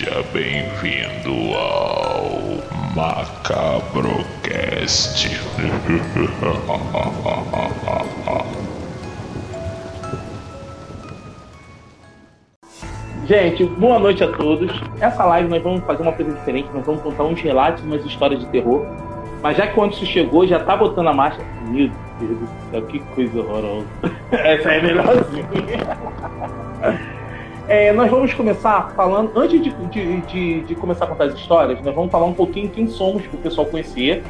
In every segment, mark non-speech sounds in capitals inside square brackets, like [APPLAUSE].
Seja bem-vindo ao Macabrocast. Gente, boa noite a todos. Essa live nós vamos fazer uma coisa diferente, nós vamos contar uns relatos, umas histórias de terror. Mas já que o Anderson chegou, já tá botando a marcha. Meu Deus do céu, que coisa horrorosa. [LAUGHS] Essa é melhorzinha. É, nós vamos começar falando, antes de, de, de, de, começar a contar as histórias, nós vamos falar um pouquinho quem somos para o pessoal conhecer.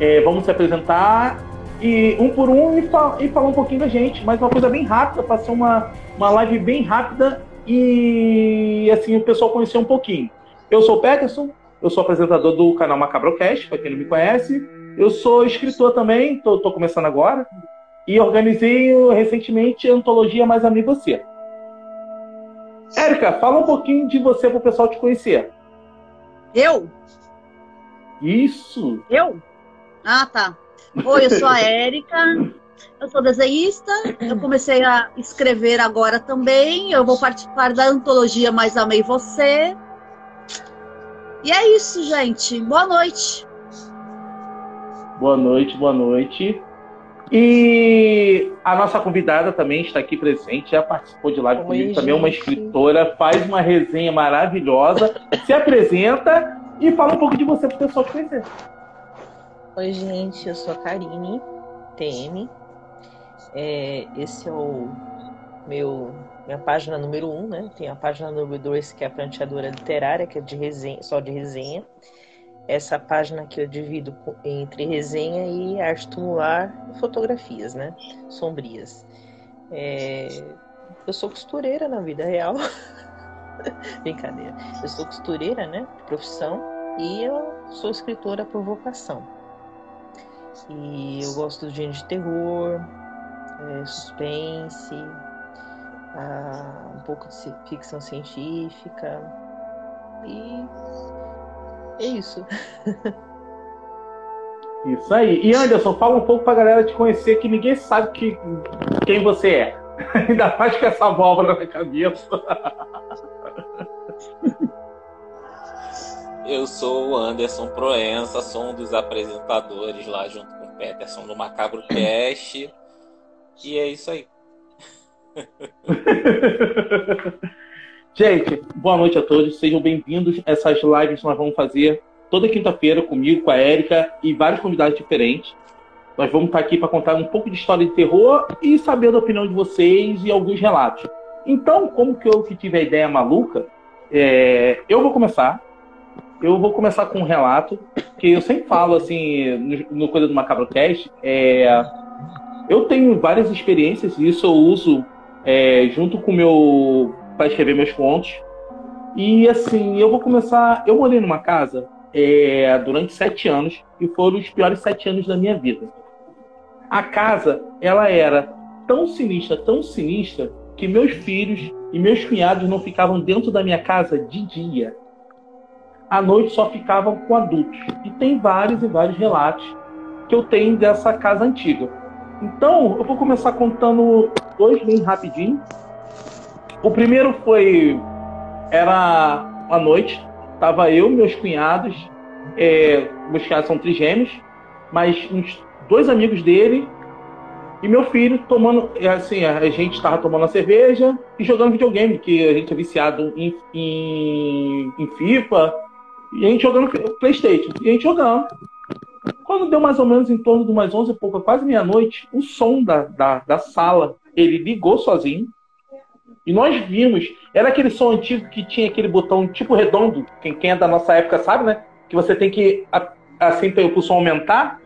É, vamos se apresentar e um por um e, e, falar um pouquinho da gente, mas uma coisa bem rápida, para ser uma, uma live bem rápida e assim o pessoal conhecer um pouquinho. Eu sou o Peterson, eu sou apresentador do canal Macabrocast, para quem não me conhece. Eu sou escritor também, estou começando agora. E organizei recentemente a antologia Mais Amigo Você. Érica, fala um pouquinho de você para o pessoal te conhecer. Eu? Isso. Eu? Ah, tá. Oi, eu sou a Érica. Eu sou desenhista. Eu comecei a escrever agora também. Eu vou participar da antologia Mais Amei Você. E é isso, gente. Boa noite. Boa noite, boa noite. E a nossa convidada também está aqui presente, já participou de live Oi, comigo, gente. também é uma escritora, faz uma resenha maravilhosa, se apresenta e fala um pouco de você para o pessoal te conhecer. Oi, gente, eu sou a Karine TM. É, esse é o meu minha página número um, né? Tem a página número dois, que é a pranteadora literária, que é de resenha, só de resenha essa página que eu divido entre resenha e arte tumular e fotografias, né? Sombrias. É... Eu sou costureira na vida real. [LAUGHS] Brincadeira. Eu sou costureira, né? De profissão. E eu sou escritora por vocação. E eu gosto do gênero de terror, é, suspense, um pouco de ficção científica. E é isso. [LAUGHS] Isso aí. E Anderson, fala um pouco pra galera te conhecer, que ninguém sabe que, quem você é. [LAUGHS] Ainda mais com essa válvula na cabeça. [LAUGHS] Eu sou o Anderson Proença, sou um dos apresentadores lá junto com o Peterson no Macabro Cast. E é isso aí. Gente, boa noite a todos, sejam bem-vindos. Essas lives nós vamos fazer toda quinta-feira comigo, com a Érica e vários convidados diferentes. Nós vamos estar aqui para contar um pouco de história de terror e saber da opinião de vocês e alguns relatos. Então, como que eu que tive a ideia maluca, é, eu vou começar. Eu vou começar com um relato que eu sempre falo assim no, no Coisa do Macabrocast. É, eu tenho várias experiências e isso eu uso é, junto com o meu para escrever meus contos. E assim, eu vou começar. Eu morei numa casa é, durante sete anos e foram os piores sete anos da minha vida. A casa, ela era tão sinistra, tão sinistra, que meus filhos e meus cunhados não ficavam dentro da minha casa de dia. À noite só ficavam com adultos. E tem vários e vários relatos que eu tenho dessa casa antiga. Então, eu vou começar contando dois bem rapidinho o primeiro foi. Era uma noite, tava eu, meus cunhados, é, meus cunhados são trigêmeos, mas uns dois amigos dele e meu filho tomando. É, assim, a gente estava tomando uma cerveja e jogando videogame, que a gente é viciado em, em, em FIFA, e a gente jogando Playstation, e a gente jogando. Quando deu mais ou menos em torno de umas 11 e pouco, quase meia-noite, o som da, da, da sala, ele ligou sozinho. E nós vimos, era aquele som antigo que tinha aquele botão tipo redondo, quem, quem é da nossa época sabe, né? Que você tem que, assim, para o som aumentar.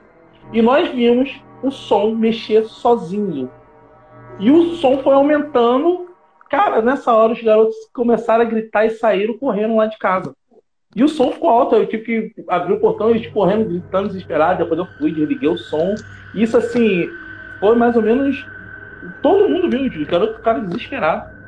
E nós vimos o som mexer sozinho. E o som foi aumentando. Cara, nessa hora os garotos começaram a gritar e saíram correndo lá de casa. E o som ficou alto, eu tive que abrir o portão eles correndo, gritando, desesperados. Depois eu fui, desliguei o som. Isso, assim, foi mais ou menos. Todo mundo viu, o garoto cara desesperado.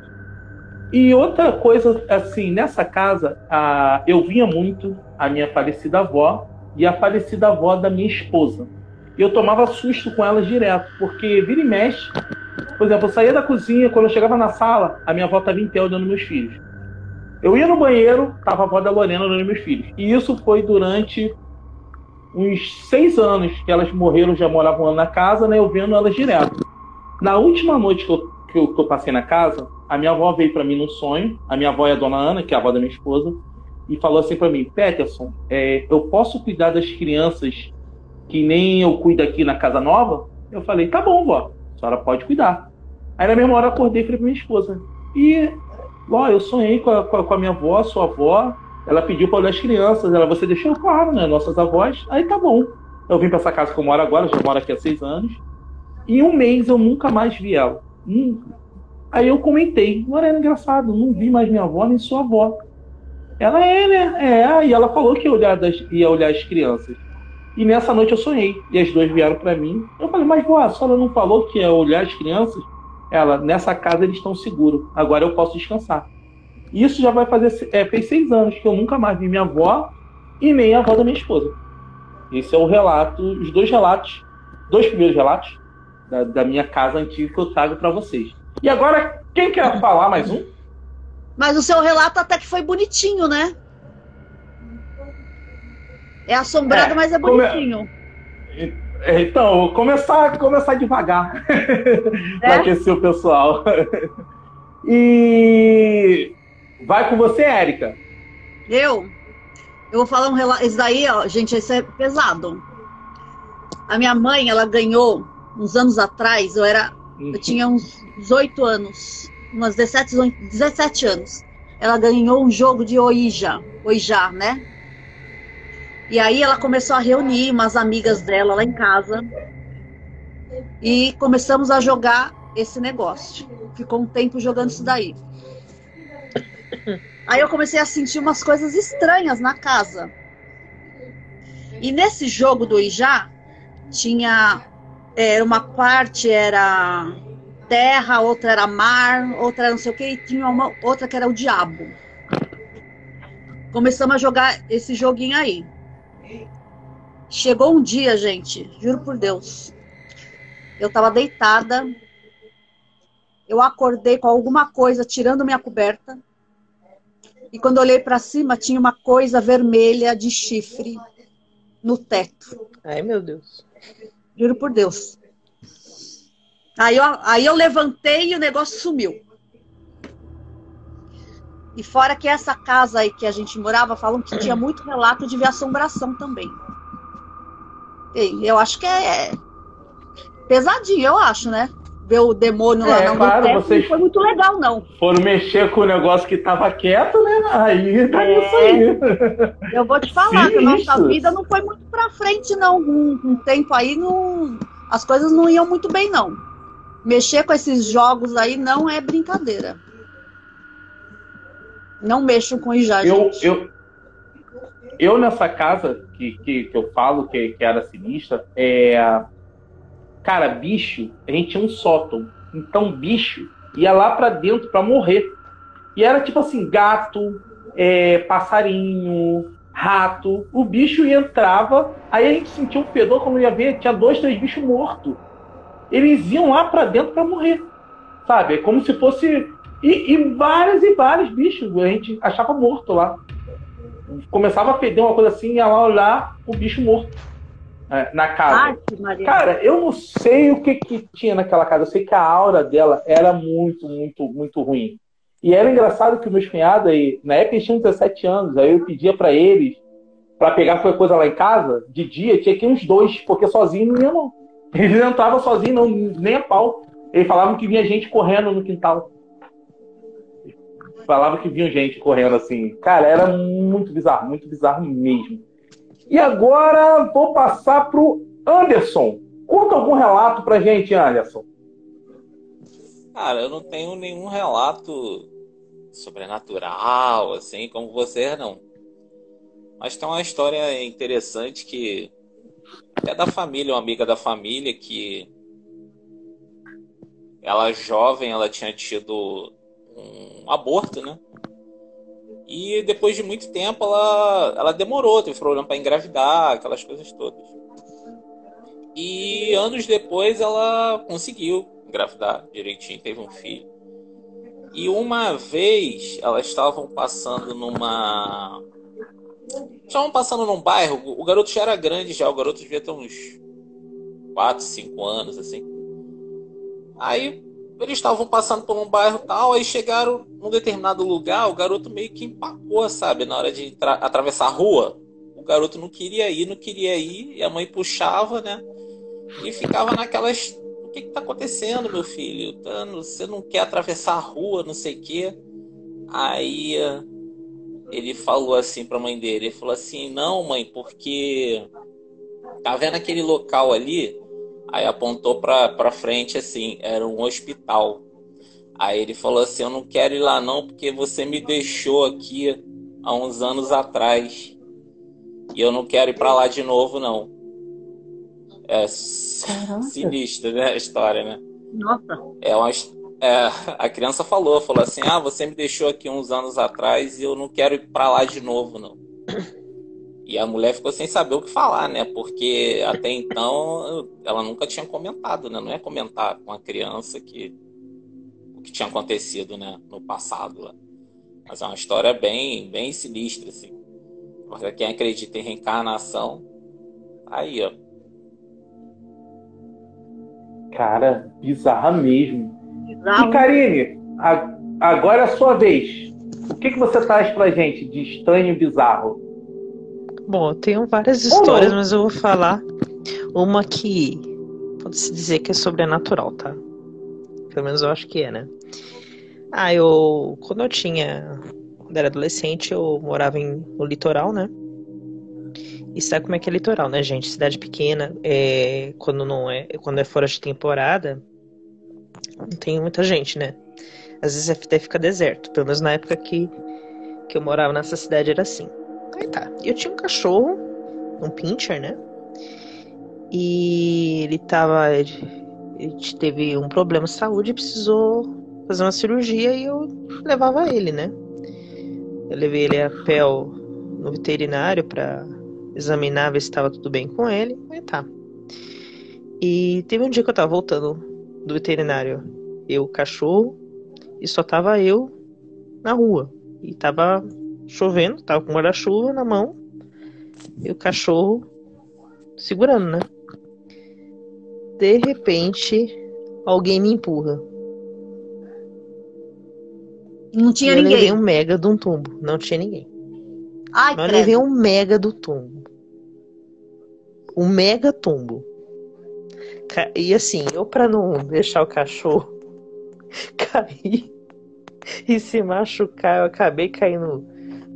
E outra coisa, assim, nessa casa, a, eu vinha muito a minha falecida avó e a falecida avó da minha esposa. Eu tomava susto com elas direto, porque vira e mexe. Por exemplo, eu saía da cozinha, quando eu chegava na sala, a minha avó estava em pé olhando meus filhos. Eu ia no banheiro, tava a avó da Lorena olhando meus filhos. E isso foi durante uns seis anos que elas morreram, já moravam na casa, né? Eu vendo elas direto. Na última noite que eu, que eu, que eu passei na casa, a minha avó veio para mim num sonho. A minha avó é a dona Ana, que é a avó da minha esposa, e falou assim para mim: Peterson, é, eu posso cuidar das crianças que nem eu cuido aqui na casa nova? Eu falei: tá bom, vó, a senhora pode cuidar. Aí na mesma hora acordei e falei pra minha esposa: e Ó, eu sonhei com a, com a, minha avó, sua avó. Ela pediu para olhar as crianças. Ela, você deixou claro, né? Nossas avós. Aí tá bom. Eu vim para essa casa que eu moro agora, já moro aqui há seis anos. Em um mês eu nunca mais vi ela. Hum. Aí eu comentei, Lorena, engraçado, não vi mais minha avó nem sua avó. Ela é, né? É, e ela falou que ia olhar, das, ia olhar as crianças. E nessa noite eu sonhei. E as duas vieram para mim. Eu falei, mas vó, a senhora não falou que ia olhar as crianças? Ela, nessa casa eles estão seguros, agora eu posso descansar. Isso já vai fazer, é, fez seis anos que eu nunca mais vi minha avó e nem a avó da minha esposa. Esse é o relato, os dois relatos, dois primeiros relatos da, da minha casa antiga que eu trago para vocês. E agora, quem quer falar mais um? Mas o seu relato até que foi bonitinho, né? É assombrado, é, mas é bonitinho. Come... É, então, vou começar, começar devagar [LAUGHS] é? para aquecer o pessoal. e vai com você, Érica. Eu? Eu vou falar um relato. Isso daí, ó, gente, isso é pesado. A minha mãe, ela ganhou uns anos atrás, eu era. Eu tinha uns 18 anos, umas 17, 17 anos. Ela ganhou um jogo de Oija, Oija, né? E aí ela começou a reunir umas amigas dela lá em casa e começamos a jogar esse negócio. Ficou um tempo jogando isso daí. Aí eu comecei a sentir umas coisas estranhas na casa. E nesse jogo do Ijá tinha é, uma parte era terra, outra era mar, outra era não sei o que, e tinha uma outra que era o diabo. Começamos a jogar esse joguinho aí. Chegou um dia, gente, juro por Deus. Eu estava deitada. Eu acordei com alguma coisa tirando minha coberta. E quando olhei para cima, tinha uma coisa vermelha de chifre no teto. Ai, meu Deus. Juro por Deus. Aí eu, aí eu levantei e o negócio sumiu. E fora que essa casa aí que a gente morava, falam que tinha muito relato de ver assombração também. Eu acho que é pesadinho, eu acho, né? Ver o demônio lá é, não claro, teto, vocês não foi muito legal, não. Foram mexer com o negócio que tava quieto, né? Aí tá é, isso aí. Eu vou te falar que a nossa vida não foi muito pra frente, não. Um, um tempo aí, não, as coisas não iam muito bem, não. Mexer com esses jogos aí não é brincadeira. Não mexam com isso já, eu, gente. Eu, eu nessa casa que, que, que eu falo que, que era sinistra, é. Cara, bicho, a gente tinha um sótão. Então, bicho ia lá para dentro para morrer. E era tipo assim: gato, é, passarinho, rato. O bicho entrava, aí a gente sentia um fedor, quando ia ver, tinha dois, três bichos mortos. Eles iam lá para dentro para morrer. Sabe? É como se fosse. E, e vários e vários bichos a gente achava morto lá começava a feder uma coisa assim, ia lá olhar o bicho morto na casa. Cara, eu não sei o que, que tinha naquela casa. Eu sei que a aura dela era muito, muito, muito ruim. E era engraçado que meus cunhados aí, na época eles tinham 17 anos, aí eu pedia para eles para pegar qualquer coisa lá em casa, de dia tinha que ir uns dois, porque sozinho não ia não. Eles não entravam sozinhos, não, nem a pau. Eles falavam que vinha gente correndo no quintal falava que vinha gente correndo assim. Cara, era muito bizarro, muito bizarro mesmo. E agora vou passar pro Anderson. Conta algum relato pra gente, Anderson. Cara, eu não tenho nenhum relato sobrenatural, assim, como você, não. Mas tem uma história interessante que é da família, uma amiga da família que ela jovem, ela tinha tido um aborto, né? E depois de muito tempo ela, ela demorou, teve problema para engravidar, aquelas coisas todas. E anos depois ela conseguiu engravidar direitinho, teve um filho. E uma vez elas estavam passando numa. Estavam passando num bairro, o garoto já era grande já, o garoto devia ter uns 4, 5 anos, assim. Aí eles estavam passando por um bairro tal, aí chegaram num determinado lugar, o garoto meio que empacou, sabe, na hora de atravessar a rua. O garoto não queria ir, não queria ir, e a mãe puxava, né? E ficava naquelas que que tá acontecendo, meu filho? Tá, você não quer atravessar a rua, não sei o quê. Aí ele falou assim pra mãe dele, ele falou assim, não mãe, porque tá vendo aquele local ali? Aí apontou pra, pra frente assim, era um hospital. Aí ele falou assim, eu não quero ir lá não, porque você me deixou aqui há uns anos atrás. E eu não quero ir para lá de novo, não. É sinistra, né? A história, né? Nossa. É uma, é, a criança falou, falou assim: Ah, você me deixou aqui uns anos atrás e eu não quero ir para lá de novo, não. E a mulher ficou sem saber o que falar, né? Porque até então ela nunca tinha comentado, né? Não é comentar com a criança que o que tinha acontecido, né? No passado lá. Mas é uma história bem, bem sinistra, assim. Para quem acredita em reencarnação, aí, ó. Cara, bizarra mesmo. Bizarro. E Karine, a, agora é a sua vez. O que, que você traz pra gente de estranho e bizarro? Bom, eu tenho várias histórias, mas eu vou falar uma que pode-se dizer que é sobrenatural, tá? Pelo menos eu acho que é, né? Ah, eu. Quando eu tinha. Quando era adolescente, eu morava em, no litoral, né? E sabe como é que é litoral, né, gente? Cidade pequena, é, quando não é, quando é fora de temporada, não tem muita gente, né? Às vezes até fica deserto. Pelo menos na época que, que eu morava nessa cidade era assim. Aí tá. Eu tinha um cachorro, um pincher, né? E ele tava. Ele teve um problema de saúde e precisou fazer uma cirurgia e eu levava ele, né? Eu levei ele a pé no veterinário para examinar, ver se estava tudo bem com ele. Aí tá. E teve um dia que eu tava voltando do veterinário, eu, cachorro, e só tava eu na rua. E tava chovendo, tava com guarda-chuva na mão, e o cachorro segurando, né? De repente, alguém me empurra. Não tinha eu ninguém. Eu levei um mega de um tumbo. Não tinha ninguém. Ai, eu levei um mega do tumbo um mega tombo. E assim, eu para não deixar o cachorro [LAUGHS] cair e se machucar, eu acabei caindo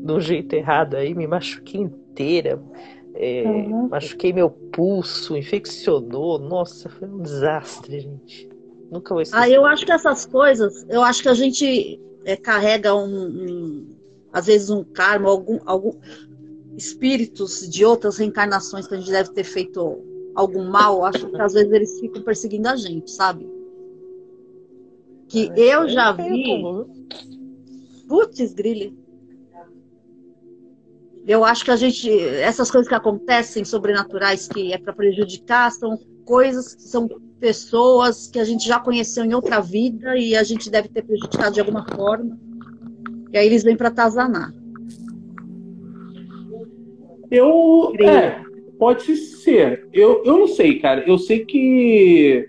do jeito errado aí, me machuquei inteira. É, uhum. Machuquei meu pulso, infeccionou. Nossa, foi um desastre, gente. Nunca vou esquecer. Ah, eu acho que essas coisas, eu acho que a gente é, carrega um, um, às vezes um karma, algum, algum, espíritos de outras reencarnações que a gente deve ter feito algum mal, acho que às vezes eles ficam perseguindo a gente, sabe? Que eu já vi. Putz, grilha. Eu acho que a gente. Essas coisas que acontecem sobrenaturais que é para prejudicar são coisas, são pessoas que a gente já conheceu em outra vida e a gente deve ter prejudicado de alguma forma. E aí eles vêm para atazanar. Eu. É, pode ser. Eu, eu não sei, cara. Eu sei que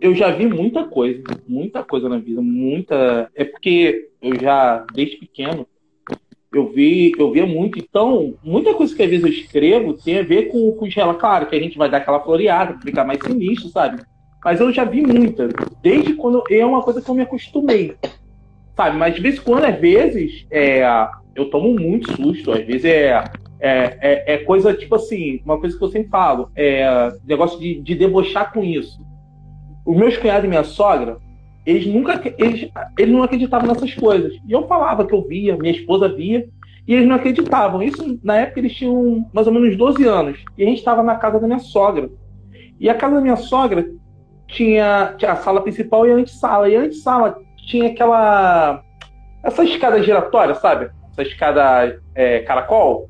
eu já vi muita coisa. Muita coisa na vida. Muita. É porque eu já, desde pequeno, eu vi, eu via muito. Então, muita coisa que às vezes eu escrevo tem a ver com, com relatos. Claro que a gente vai dar aquela floreada, ficar mais sinistro, sabe? Mas eu já vi muita. Desde quando. É uma coisa que eu me acostumei. Sabe? Mas de vez em quando, às vezes, é, eu tomo muito susto. Às vezes é é, é, é, coisa, tipo assim, uma coisa que eu sempre falo, é negócio de, de debochar com isso. Os meus cunhados e minha sogra, eles nunca, eles, eles não acreditavam nessas coisas. E eu falava que eu via, minha esposa via, e eles não acreditavam. Isso, na época, eles tinham mais ou menos 12 anos. E a gente estava na casa da minha sogra. E a casa da minha sogra tinha, tinha a sala principal e a antessala. E a antessala tinha aquela. Essa escada giratória, sabe? Essa escada é, caracol.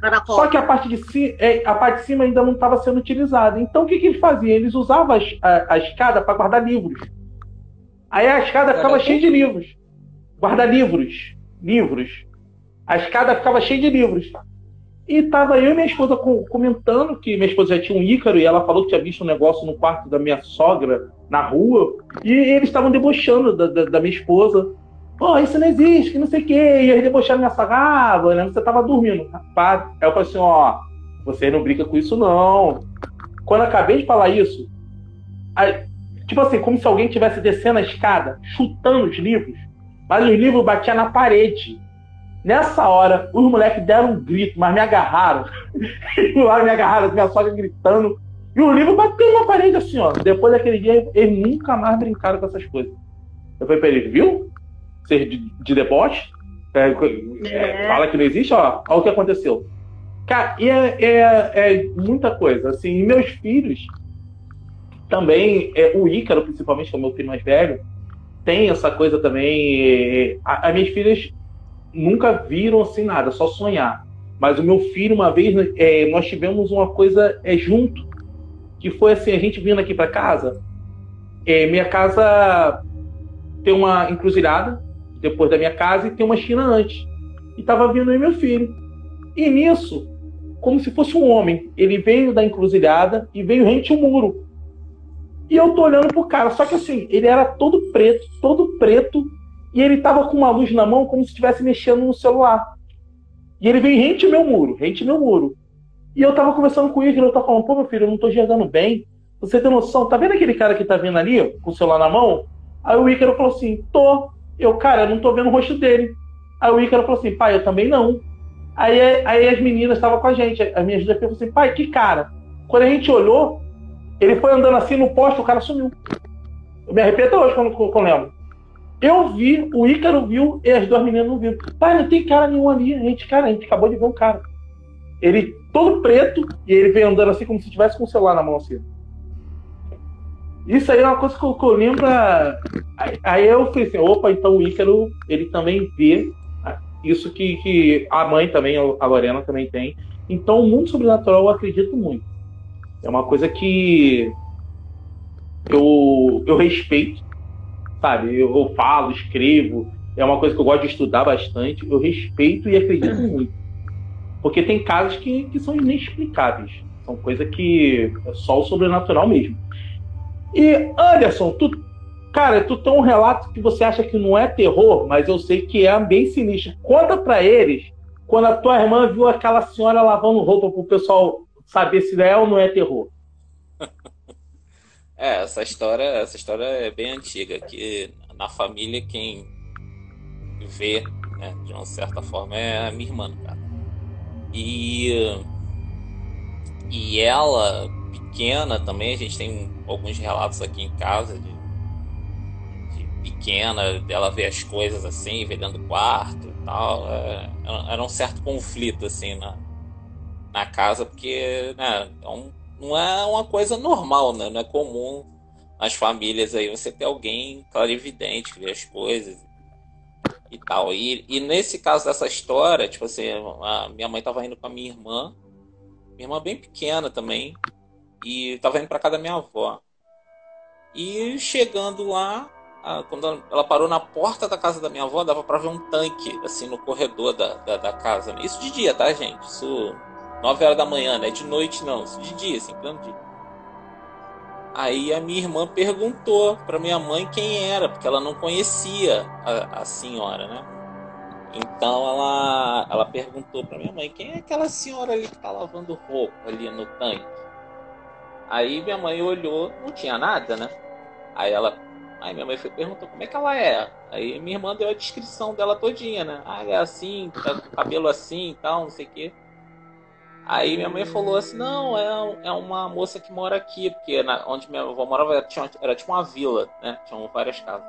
Caracol. Só que a parte de, cima, é, a parte de cima ainda não estava sendo utilizada. Então o que, que eles faziam? Eles usavam a, a, a escada para guardar livros. Aí a escada ficava cheia de livros. guarda-livros, livros. A escada ficava cheia de livros. E tava eu e minha esposa comentando que minha esposa já tinha um Ícaro e ela falou que tinha visto um negócio no quarto da minha sogra na rua. E eles estavam debochando da, da, da, minha esposa. Pô, isso não existe, que não sei o quê. E eles debochando minha sogra. Ah, você tava dormindo. Rapaz, aí eu falei assim: ó, você não brinca com isso não. Quando eu acabei de falar isso, aí, tipo assim, como se alguém tivesse descendo a escada, chutando os livros, mas os livros batiam na parede. Nessa hora, os moleques deram um grito, mas me agarraram. [LAUGHS] lá me agarraram, minha sogra gritando. E o livro bateu na parede assim, ó. Depois daquele dia, eles nunca mais brincaram com essas coisas. Eu falei pra eles, viu? Ser de, de deboche? É, é, fala que não existe, ó. Olha o que aconteceu. Cara, e é, é, é muita coisa. Assim, meus filhos também, é, o Ícaro, principalmente, que é o meu filho mais velho, tem essa coisa também. As minhas filhas nunca viram assim nada, só sonhar. Mas o meu filho, uma vez, é, nós tivemos uma coisa é, junto, que foi assim, a gente vindo aqui para casa, é, minha casa tem uma encruzilhada depois da minha casa e tem uma esquina antes. E tava vindo aí meu filho. E nisso, como se fosse um homem, ele veio da encruzilhada e veio rente o muro. E eu tô olhando pro cara, só que assim, ele era todo preto, todo preto, e ele tava com uma luz na mão como se estivesse mexendo no celular. E ele veio rente meu muro, rente meu muro. E eu tava conversando com ele, e eu tava falando, pô, meu filho, eu não tô enxergando bem. Você tem noção? Tá vendo aquele cara que tá vindo ali, com o celular na mão? Aí o Ícaro falou assim, tô. Eu, cara, eu não tô vendo o rosto dele. Aí o Ícaro falou assim, pai, eu também não. Aí, aí as meninas estavam com a gente. As minhas duas falaram assim, pai, que cara? Quando a gente olhou, ele foi andando assim no poste, o cara sumiu. Eu me arrependo hoje quando, quando lembro. Eu vi, o Ícaro viu e as duas meninas não viram. Pai, não tem cara nenhum ali. A gente, cara, a gente acabou de ver um cara. Ele todo preto e ele veio andando assim como se tivesse com o celular na mão assim. Isso aí é uma coisa que eu, que eu lembro. Aí, aí eu falei assim, opa, então o Ícaro, ele também vê isso que, que a mãe também, a Lorena também tem. Então o mundo sobrenatural eu acredito muito. É uma coisa que eu, eu respeito sabe? Eu, eu falo, escrevo, é uma coisa que eu gosto de estudar bastante, eu respeito e acredito [CLEARS THROAT] muito. Porque tem casos que, que são inexplicáveis. São coisas que é só o sobrenatural mesmo. E, Anderson, tu, cara, tu tem um relato que você acha que não é terror, mas eu sei que é bem sinistro. Conta para eles quando a tua irmã viu aquela senhora lavando roupa pro pessoal saber se é ou não é terror. [LAUGHS] É, essa história, essa história é bem antiga, que na família quem vê, né, de uma certa forma, é a minha irmã, cara. E, e ela, pequena também, a gente tem alguns relatos aqui em casa de, de pequena, dela ver as coisas assim, ver dentro do quarto e tal. É, era um certo conflito, assim, na, na casa, porque, né, um não é uma coisa normal, né? Não é comum nas famílias aí você ter alguém clarividente, que vê as coisas e tal. E, e nesse caso dessa história, tipo assim, minha mãe tava indo com a minha irmã, minha irmã bem pequena também, e tava indo para casa da minha avó. E chegando lá, quando ela parou na porta da casa da minha avó, dava para ver um tanque assim no corredor da, da, da casa. Isso de dia, tá, gente? Isso 9 horas da manhã, não é de noite não, de dia, assim, plano dia. Aí a minha irmã perguntou para minha mãe quem era, porque ela não conhecia a, a senhora, né? Então ela, ela perguntou para minha mãe quem é aquela senhora ali que tá lavando roupa ali no tanque. Aí minha mãe olhou, não tinha nada, né? Aí ela, aí minha mãe foi perguntou como é que ela é. Aí minha irmã deu a descrição dela todinha, né? Ah, é assim, tá com cabelo assim tal, não sei o quê. Aí minha mãe falou assim, não, é, é uma moça que mora aqui, porque na, onde minha avó morava tinha, era tipo uma vila, né? Tinham várias casas.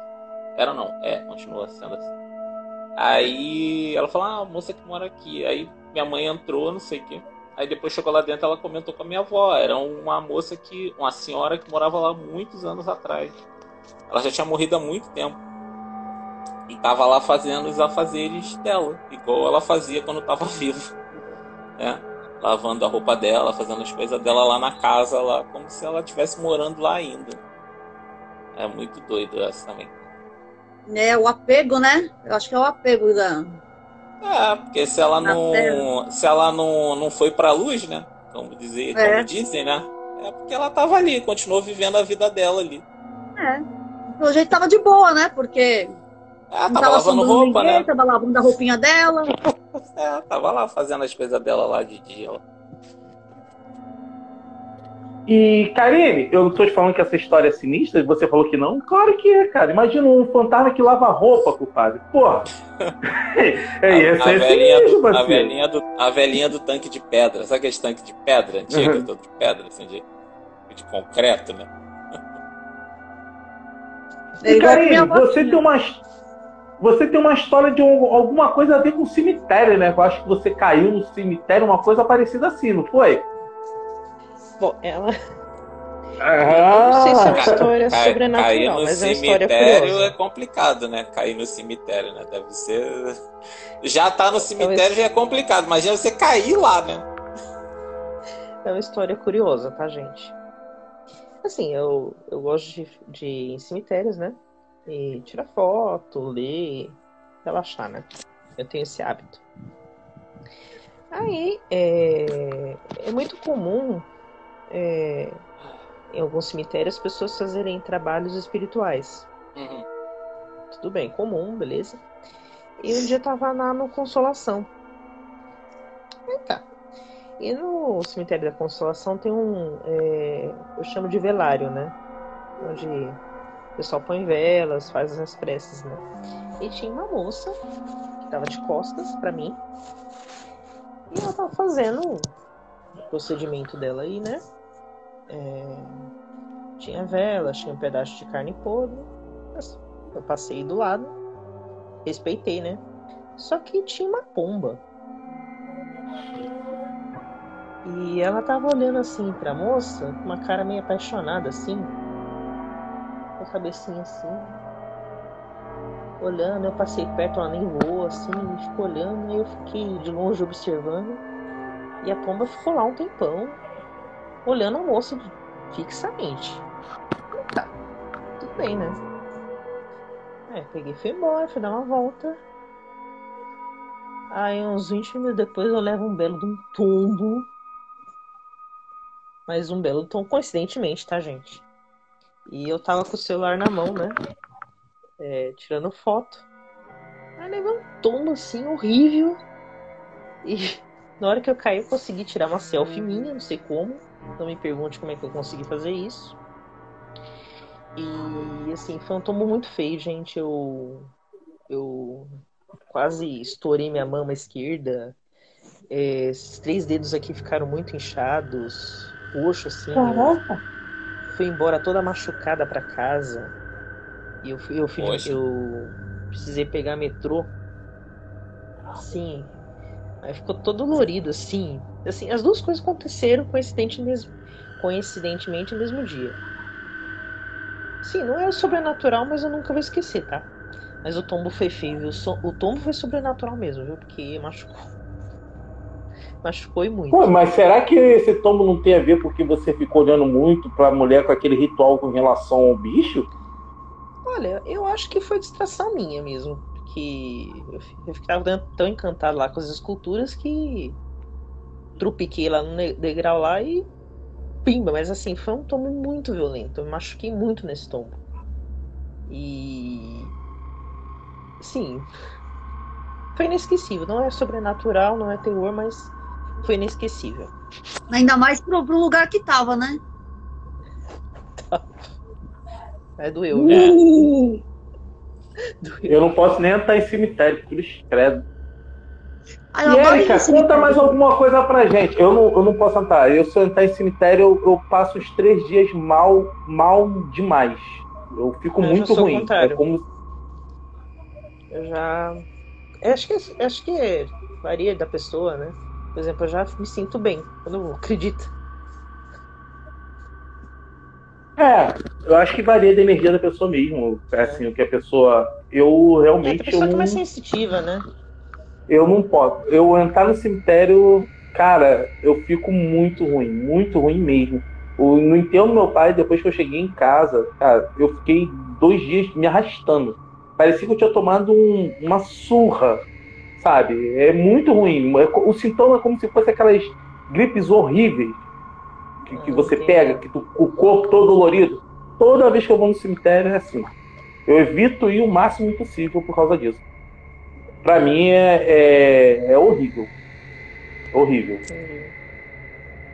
Era não, é, continua sendo assim. Aí ela falou, ah, moça que mora aqui. Aí minha mãe entrou, não sei o quê. Aí depois chegou lá dentro, ela comentou com a minha avó. Era uma moça que, uma senhora que morava lá muitos anos atrás. Ela já tinha morrido há muito tempo. E tava lá fazendo os afazeres dela, igual ela fazia quando tava [LAUGHS] viva. Né? Lavando a roupa dela, fazendo as coisas dela lá na casa, lá, como se ela estivesse morando lá ainda. É muito doido essa também. É o apego, né? Eu acho que é o apego da. É, porque se ela não. Se ela não, não foi pra luz, né? Como, dizer, É. como dizem, né? É porque ela tava ali, continuou vivendo a vida dela ali. É. Pelo jeito tava de boa, né? Porque Ela não tava tava lavando roupa, ninguém, né? tava lavando a roupinha dela. É, tava lá fazendo as coisas dela lá de dia. Lá. E, Karine, eu tô te falando que essa história é sinistra e você falou que não? Claro que é, cara. Imagina um fantasma que lava roupa, compadre. Porra. [LAUGHS] é, essa a, é velhinha do, a, velhinha do, a velhinha do tanque de pedra. Sabe aquele tanque de pedra antigo, Uhum. todo de pedra, assim, de, de concreto, né? E, Karine, você tem uma. Você tem uma história de um- alguma coisa a ver com cemitério, né? Eu acho que você caiu no cemitério, uma coisa parecida assim, não foi? Bom, ela. Ah, não sei se é uma história Cai- sobrenatural, cair no mas é uma história cemitério curiosa. é complicado, né? Cair no cemitério, né? Deve ser. Já tá no cemitério, já é complicado. Imagina você cair lá, né? É uma história curiosa, tá, gente? Assim, eu, eu gosto de, de ir em cemitérios, né? E tirar foto, ler, relaxar, né? Eu tenho esse hábito. Aí, é, é muito comum é, em alguns cemitérios as pessoas fazerem trabalhos espirituais. Uhum. Tudo bem, comum, beleza? E um dia eu tava lá no Consolação. Aí tá. E no cemitério da Consolação tem um. é, eu chamo de velário, né? Onde o pessoal põe velas, faz as preces, né? E tinha uma moça que tava de costas pra mim. E ela tava fazendo o procedimento dela aí, né? É, tinha vela, tinha um pedaço de carne podre. Eu passei do lado, respeitei, né? Só que tinha uma pomba. E ela tava olhando assim pra moça, com uma cara meio apaixonada assim, com a cabecinha assim. Olhando, eu passei perto, ela nem voou assim, ficou olhando, e eu fiquei de longe observando. E a pomba ficou lá um tempão, olhando a moça fixamente. Tá, tudo bem, né? É, peguei e fui embora, fui dar uma volta. Aí uns 20 minutos depois eu levo um belo de um tombo. Mas um belo tom, coincidentemente, tá, gente? E eu tava com o celular na mão, né? É, tirando foto. Aí levei um tombo assim, horrível. E [LAUGHS] na hora que eu caí, eu consegui tirar uma selfie minha, não sei como. Não me pergunte como é que eu consegui fazer isso. E assim, foi um tombo muito feio, gente. Eu. Eu quase estourei minha mama esquerda. É, esses três dedos aqui ficaram muito inchados, roxo assim. Caraca. Fui embora toda machucada pra casa. E eu fui, eu, fui, eu precisei pegar metrô. Assim. Aí ficou todo dolorido, assim. Assim, as duas coisas aconteceram coincidente mesmo, coincidentemente no mesmo dia. Sim, não é sobrenatural, mas eu nunca vou esquecer, tá? Mas o tombo foi feio, viu? O tombo foi sobrenatural mesmo, viu? Porque machucou. Machucou e muito. Pô, mas será que esse tombo não tem a ver porque você ficou olhando muito pra mulher com aquele ritual com relação ao bicho? Olha, eu acho que foi distração minha mesmo. Porque eu, fi- eu ficava tão encantado lá com as esculturas que trupiquei lá no degrau lá e pimba. Mas assim, foi um tombo muito violento. Eu me machuquei muito nesse tombo. E. Sim. [LAUGHS] Foi inesquecível. Não é sobrenatural, não é terror, mas foi inesquecível. Ainda mais pro, pro lugar que tava, né? É doeu? Uh, [LAUGHS] Doeu. eu não posso nem entrar em cemitério, por credo. Aí E cemitério. conta mais alguma coisa pra gente. Eu não, eu não posso entrar. Eu, se eu entrar em cemitério, eu, eu passo os três dias mal, mal demais. Eu fico Eu muito ruim. É como Eu já. Acho que, acho que varia da pessoa, né? Por exemplo, eu já me sinto bem quando eu acredito. É, eu acho que varia da energia da pessoa mesmo. Assim, o que a pessoa. Eu É, a realmente. pessoa eu, tá não, mais sensitiva, né? eu não posso. Eu entrar no cemitério, cara, eu fico muito ruim. Muito ruim mesmo. O, no enterro do meu pai, depois que eu cheguei em casa, cara, eu fiquei dois dias me arrastando. parecia que eu tinha tomado um- uma surra, sabe? É muito ruim. É O sintoma é como se fosse aquelas gripes horríveis que, que Ah, você pega, que tu- o corpo todo dolorido. Toda vez que eu vou no cemitério é assim. Eu evito ir o máximo possível por causa disso. Pra mim é, é, é horrível. Horrível.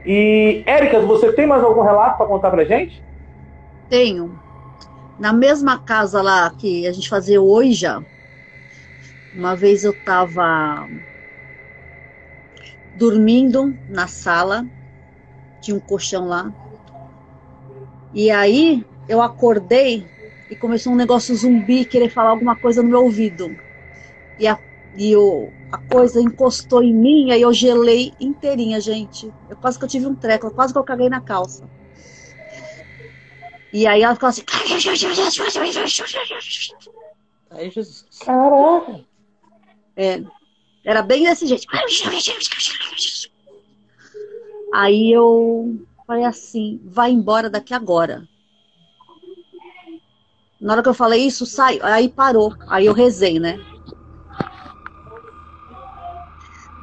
E, Érica, você tem mais algum relato para contar pra gente? Tenho. Na mesma casa lá que a gente fazia hoje já, uma vez eu tava dormindo na sala, tinha um colchão lá, e aí eu acordei e começou um negócio zumbi querer falar alguma coisa no meu ouvido. E a, e o, a coisa encostou em mim, aí eu gelei inteirinha, gente. Eu quase que eu tive um treco, quase que eu caguei na calça. E aí ela ficou assim. Ai, Jesus. Caraca! É, era bem desse jeito. Aí eu falei assim: vai embora daqui agora. Na hora que eu falei isso, sai. Aí parou. Aí eu rezei, né?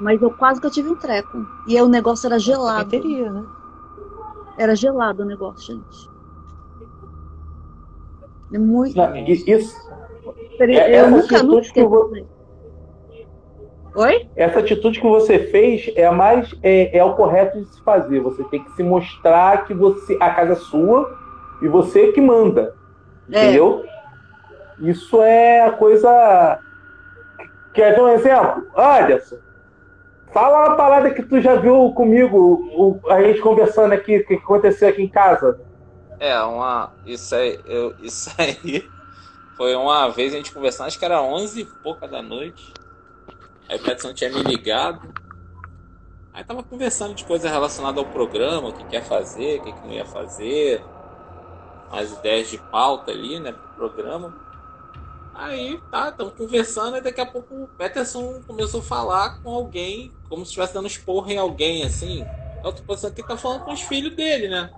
Mas eu quase que eu tive um treco. E aí o negócio era gelado. Teria, né? Era gelado o negócio, gente. É muito. Não, isso, Eu é- nunca, nunca que eu vou- esqueci. Oi? essa atitude que você fez é a mais é, é o correto de se fazer. Você tem que se mostrar que você a casa é sua e você que manda. É. Entendeu? Isso é a coisa. Quer ver um exemplo? Anderson, fala uma parada que tu já viu comigo, o- a gente conversando aqui, o que aconteceu aqui em casa. É, uma. Isso aí, eu, isso aí [LAUGHS] foi uma vez a gente conversando, acho que era 11 e pouca da noite. Aí o Petson tinha me ligado. Aí tava conversando de coisa relacionada ao programa, o que quer fazer, o que, que não ia fazer, as ideias de pauta ali, né, pro programa. Aí tá, estamos conversando e daqui a pouco o Peterson começou a falar com alguém, como se estivesse dando esporro em alguém, assim. Eu tô pensando que tá falando com os filhos dele, né?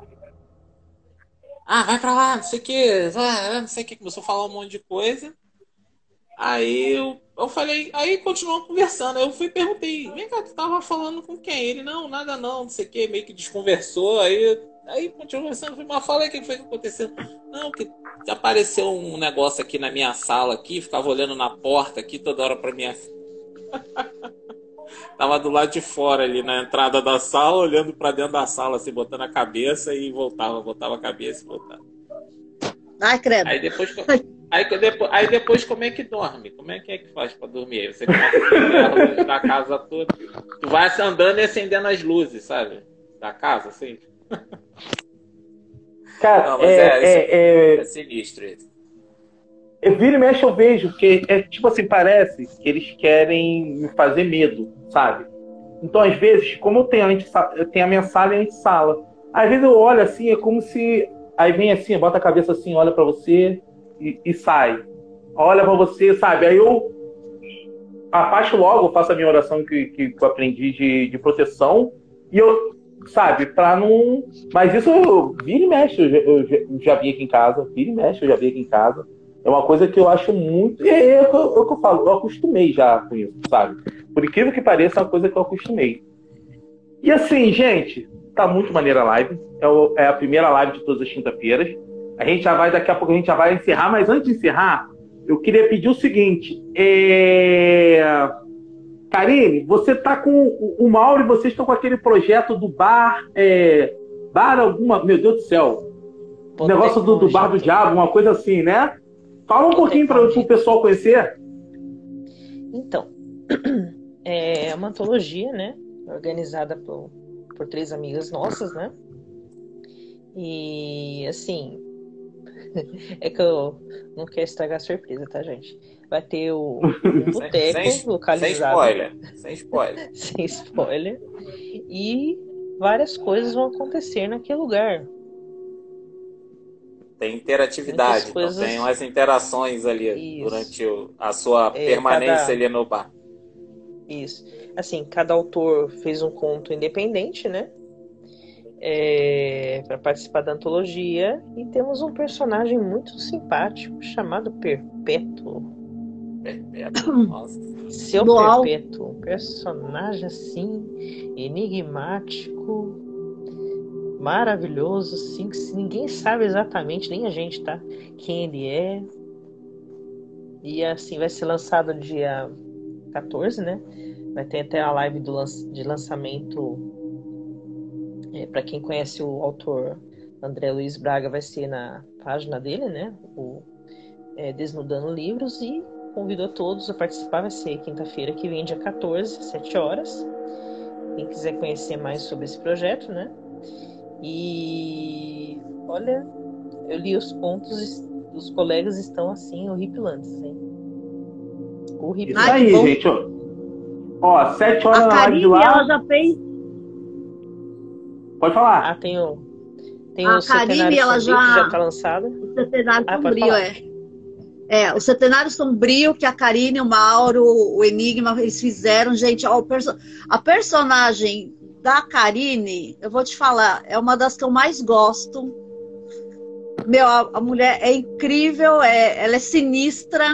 Ah, vai pra lá, não sei o que, não sei o que, começou a falar um monte de coisa. Aí eu, eu falei, aí continuou conversando. Eu fui perguntei, vem cá, tu tava falando com quem? Ele, não, nada não, não sei o que, meio que desconversou. Aí, aí continuou conversando, falei, mas fala aí o que foi que aconteceu. Não, que apareceu um negócio aqui na minha sala aqui, ficava olhando na porta aqui toda hora pra minha. [LAUGHS] Tava do lado de fora ali na entrada da sala, olhando pra dentro da sala, assim, botando a cabeça e voltava, botava a cabeça e voltava. Ai, credo. Aí depois, aí, depois, aí depois como é que dorme? Como é que é que faz pra dormir? Aí você começa a luz da casa toda. Tu vai andando e acendendo as luzes, sabe? Da casa, assim. Cara, Não, mas é, é, é- é- É sinistro isso. eu viro e mexe eu vejo, porque é tipo assim, parece que eles querem me fazer medo, sabe? Então, às vezes, como eu tenho a, eu tenho a minha sala e a antessala, às vezes eu olho assim, é como se. Aí vem assim, bota a cabeça assim, olha pra você e, e sai. Olha pra você, sabe? Aí eu afasto logo, faço a minha oração que, que eu aprendi de, de proteção e eu, sabe, pra não. Mas isso eu vira e mexe, eu já, eu já, já vi aqui em casa, vira e mexe, eu já vi aqui em casa. É uma coisa que eu acho muito. É, é, eu- é o que eu falo, eu acostumei já com isso, sabe? Por incrível que pareça, é uma coisa que eu acostumei. E assim, gente, tá muito maneira a live. É, é a primeira live de todas as quinta-feiras. A gente já vai, daqui a pouco a gente já vai encerrar, mas antes de encerrar, eu queria pedir o seguinte. É... Karine, você tá com. O Mauro e vocês estão com aquele projeto do bar. é, Bar alguma. Meu Deus do céu. O negócio do, do bar do diabo, uma coisa assim, né? Fala um pouquinho para o pessoal conhecer. Então, [CLEARS THROAT] é uma antologia, né? Organizada por, por três amigas nossas, né? E assim, [LAUGHS] é que eu não quero estragar a surpresa, tá, gente? Vai ter o, um [LAUGHS] boteco Sem, sem localizado. spoiler. Sem spoiler. [LAUGHS] sem spoiler. E várias coisas vão acontecer naquele lugar. Tem interatividade, coisas- então tem umas interações ali Isso. durante o- a sua É, permanência cada- ali no bar. Isso. Assim, cada autor fez um conto independente, né? É, para participar da antologia. E temos um personagem muito simpático chamado Perpétuo. Perpétuo, [COUGHS] nossa. Seu Do alto. Perpétuo, um personagem assim, enigmático, maravilhoso, assim, que ninguém sabe exatamente, nem a gente, tá? Quem ele é. E assim, vai ser lançado dia 14, né? Vai ter até a live do de lançamento. para quem conhece o autor André Luiz Braga, vai ser na página dele, né? O é, Desnudando Livros. E convido a todos a participar. Vai ser quinta-feira que vem, dia 14, 7 horas. Quem quiser conhecer mais sobre esse projeto, né? E olha, eu li os pontos, os colegas estão assim, horripilantes, hein? Isso. Ai, que aí, bom. gente. Ó, ó sete horas A na live Karine, lá. ela já fez. Pode falar. Ah, tem o. Tem A o Centenário Karine, ela Sombrio, que já- já tá lançado. O Centenário Ah, Sombrio, é. É, o Centenário Sombrio, que a Karine, o Mauro, o Enigma, eles fizeram, gente, ó, o perso- a personagem da Karine, eu vou te falar, é uma das que eu mais gosto. Meu, a, a mulher é incrível, é, ela é sinistra.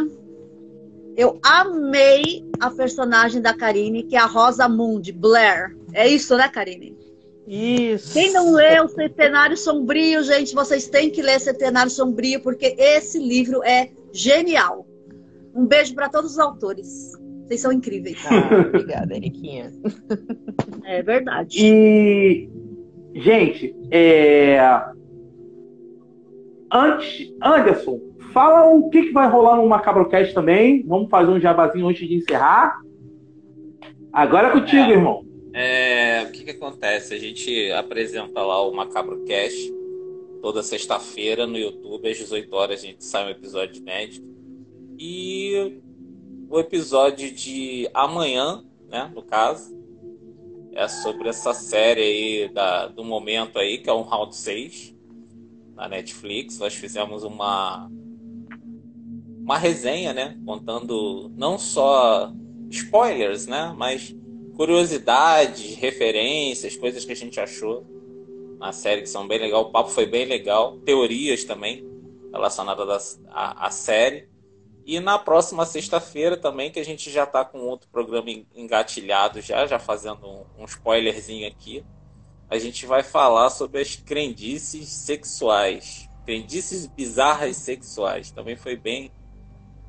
Eu amei a personagem da Karine, que é a Rosa Mundi, Blair. É isso, né, Karine? Isso. Quem não leu Centenário Sombrio, gente, vocês têm que ler Centenário Sombrio, porque esse livro é genial. Um beijo para todos os autores. Vocês são incríveis. Ah, obrigada, Eriquinha. [LAUGHS] É verdade. E, gente, é... antes, Anderson, fala o que, que vai rolar no Macabrocast também. Vamos fazer um jabazinho antes de encerrar. Agora é contigo, É. irmão. É, o que que acontece? A gente apresenta lá o Macabro Cast toda sexta-feira no YouTube, às 18 horas a gente sai um episódio inédito. E o episódio de amanhã, né, no caso, é sobre essa série aí da, do momento aí, que é um Round 6 na Netflix. Nós fizemos uma uma resenha, né, contando não só spoilers, né, mas curiosidades, referências, coisas que a gente achou na série que são bem legal. O papo foi bem legal, teorias também relacionadas à, à série. E na próxima sexta-feira também, que a gente já está com outro programa en- engatilhado já, já fazendo um, um spoilerzinho aqui, a gente vai falar sobre as crendices sexuais, crendices bizarras sexuais. Também foi bem,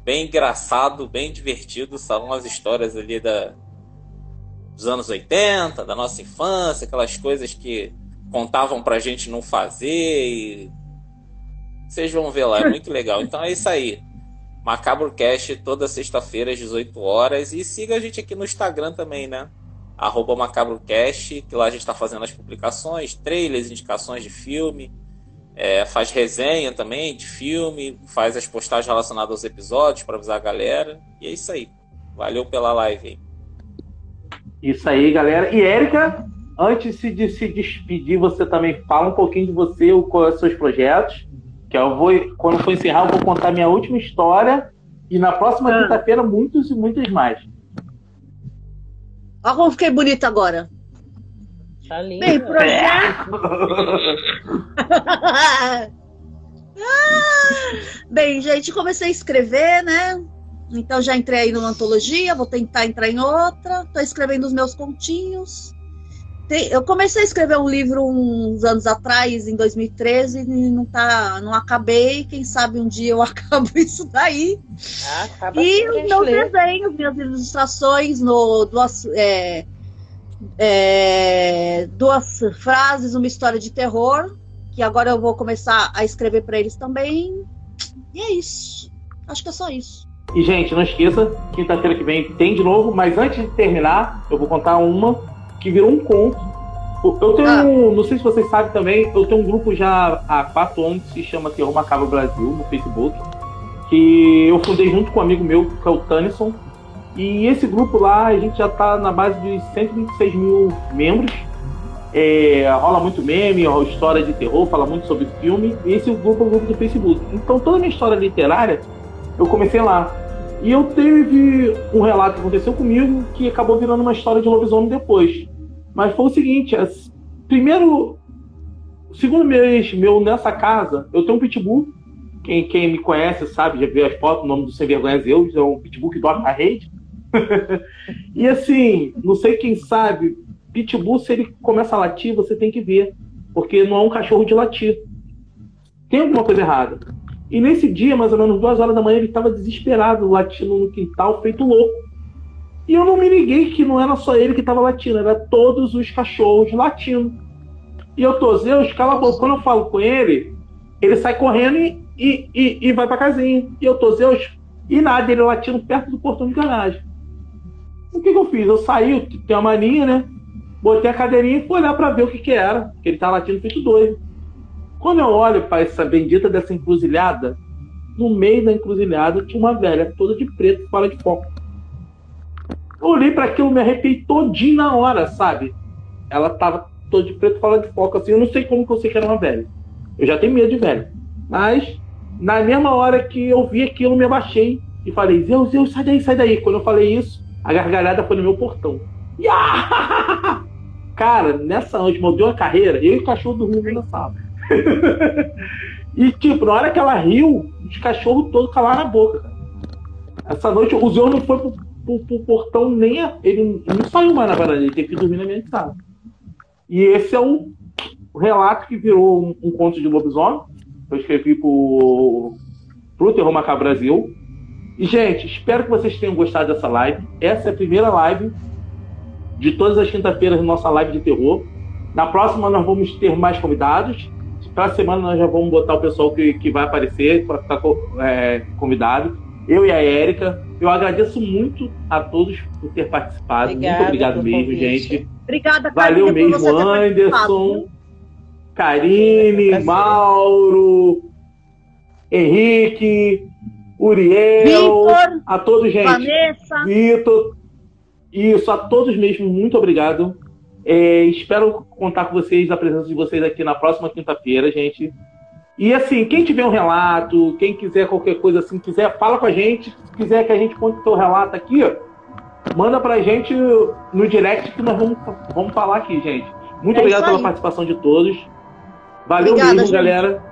bem engraçado, bem divertido. São as histórias ali da, dos anos 80, da nossa infância, aquelas coisas que contavam pra gente não fazer e vocês vão ver lá, é muito [LAUGHS] legal. Então é isso aí. Macabro Cast toda sexta-feira às 18 horas e siga a gente aqui no Instagram também, né? Arroba MacabroCast, que lá a gente está fazendo as publicações, trailers, indicações de filme, é, faz resenha também de filme, faz as postagens relacionadas aos episódios para avisar a galera. E é isso aí. Valeu pela live aí. Isso aí, galera. E Érica, antes de se despedir, você também fala um pouquinho de você, o- quais os seus projetos. Que eu vou, quando for encerrar, eu vou contar minha última história. E na próxima Ah. quinta-feira, muitos e muitos mais. Olha como fiquei bonita agora. Tá lindo. Bem, projeto. [LAUGHS] [LAUGHS] [LAUGHS] Bem, gente, comecei a escrever, né? Então já entrei aí numa antologia, vou tentar entrar em outra. Estou escrevendo os meus continhos. Tem- eu comecei a escrever um livro uns anos atrás, em 2013, e não, tá, não acabei. Quem sabe um dia eu [LAUGHS] acabo isso daí. Ah, acaba E assim, os meus lê. desenhos, minhas ilustrações, no, duas, é, é, duas frases, uma história de terror, que agora eu vou começar a escrever para eles também. E é isso. Acho que é só isso. E, gente, não esqueça, quinta-feira que vem tem de novo, mas antes de terminar, eu vou contar uma que virou um conto. Eu tenho, Ah. um- não sei se vocês sabem também, eu tenho um grupo já há quatro anos que se chama Terror Macabro Brasil, no Facebook, que eu fundei junto com um amigo meu, que é o Tanison. E esse grupo lá, a gente já tá na base de 126 mil membros. É, rola muito meme, rola história de terror, fala muito sobre filme. E esse grupo é o grupo do Facebook. Então toda a minha história literária, eu comecei lá. E eu teve um relato que aconteceu comigo que acabou virando uma história de lobisomem depois. Mas foi o seguinte, as- primeiro, segundo mês meu nessa casa, eu tenho um pitbull quem, quem me conhece sabe, já viu as fotos, o nome do Sem Vergonha Zeus, é um pitbull que dorme na rede. [LAUGHS] e assim, não sei quem sabe, pitbull, se ele começa a latir, você tem que ver. Porque não é um cachorro de latir. Tem alguma coisa errada. E nesse dia, mais ou menos duas horas da manhã, ele estava desesperado, latindo no quintal, feito louco. E eu não me liguei que não era só ele que estava latindo, era todos os cachorros latindo. E eu tô, Zeus, cala a boca. Quando eu falo com ele, ele sai correndo e, e, e, e vai pra casinha. E eu tô, Zeus, e nada, ele latindo perto do portão de garagem. O que, que eu fiz? Eu saí, tem uma mania, né? Botei a cadeirinha e fui olhar pra ver o que, que era. Que ele tá latindo feito doido. Quando eu olho para essa bendita dessa encruzilhada, no meio da encruzilhada tinha uma velha toda de preto fora de foco. Eu olhei para aquilo, me arrepiei todinho na hora, sabe? Ela tava toda de preto fora de foco, assim. Eu não sei como que eu sei que era uma velha. Eu já tenho medo de velha. Mas, na mesma hora que eu vi aquilo, me abaixei e falei: Zeus, Zeus, sai daí, sai daí. Quando eu falei isso, a gargalhada foi no meu portão. [LAUGHS] Cara, nessa noite, mudou a carreira, eu e o cachorro dormindo na sala. e, tipo, na hora que ela riu, os cachorros todos calaram a boca. Cara. Essa noite o Zé não foi pro, pro, pro, portão nem. A, ele não saiu mais na varanda, ele teve que dormir na minha sala. E esse é o, relato que virou um, um, conto de lobisomem. Eu escrevi pro, pro Terror Macabro Brasil. E, gente, espero que vocês tenham gostado dessa live. Essa é a primeira live de todas as quinta-feiras da nossa live de terror. Na próxima nós vamos ter mais convidados. Para a semana nós já vamos botar o pessoal que, que vai aparecer para ficar é, convidado. Eu e a Érica. Eu agradeço muito a todos por ter participado. Obrigada muito obrigado mesmo, convite. gente. Obrigada, Valeu Karine, mesmo, Anderson, Karine, Mauro, Henrique, Uriel, Victor, a todos, gente. Vanessa. Vitor. Isso, a todos mesmo, muito obrigado. É, espero contar com vocês, a presença de vocês aqui na próxima quinta-feira, gente. E assim, quem tiver um relato, quem quiser qualquer coisa assim, quiser, fala com a gente. Se quiser que a gente conte o seu relato aqui, manda pra gente no direct que nós vamos, vamos falar aqui, gente. Muito é obrigado pela participação de todos. Valeu Obrigada, mesmo, gente. galera.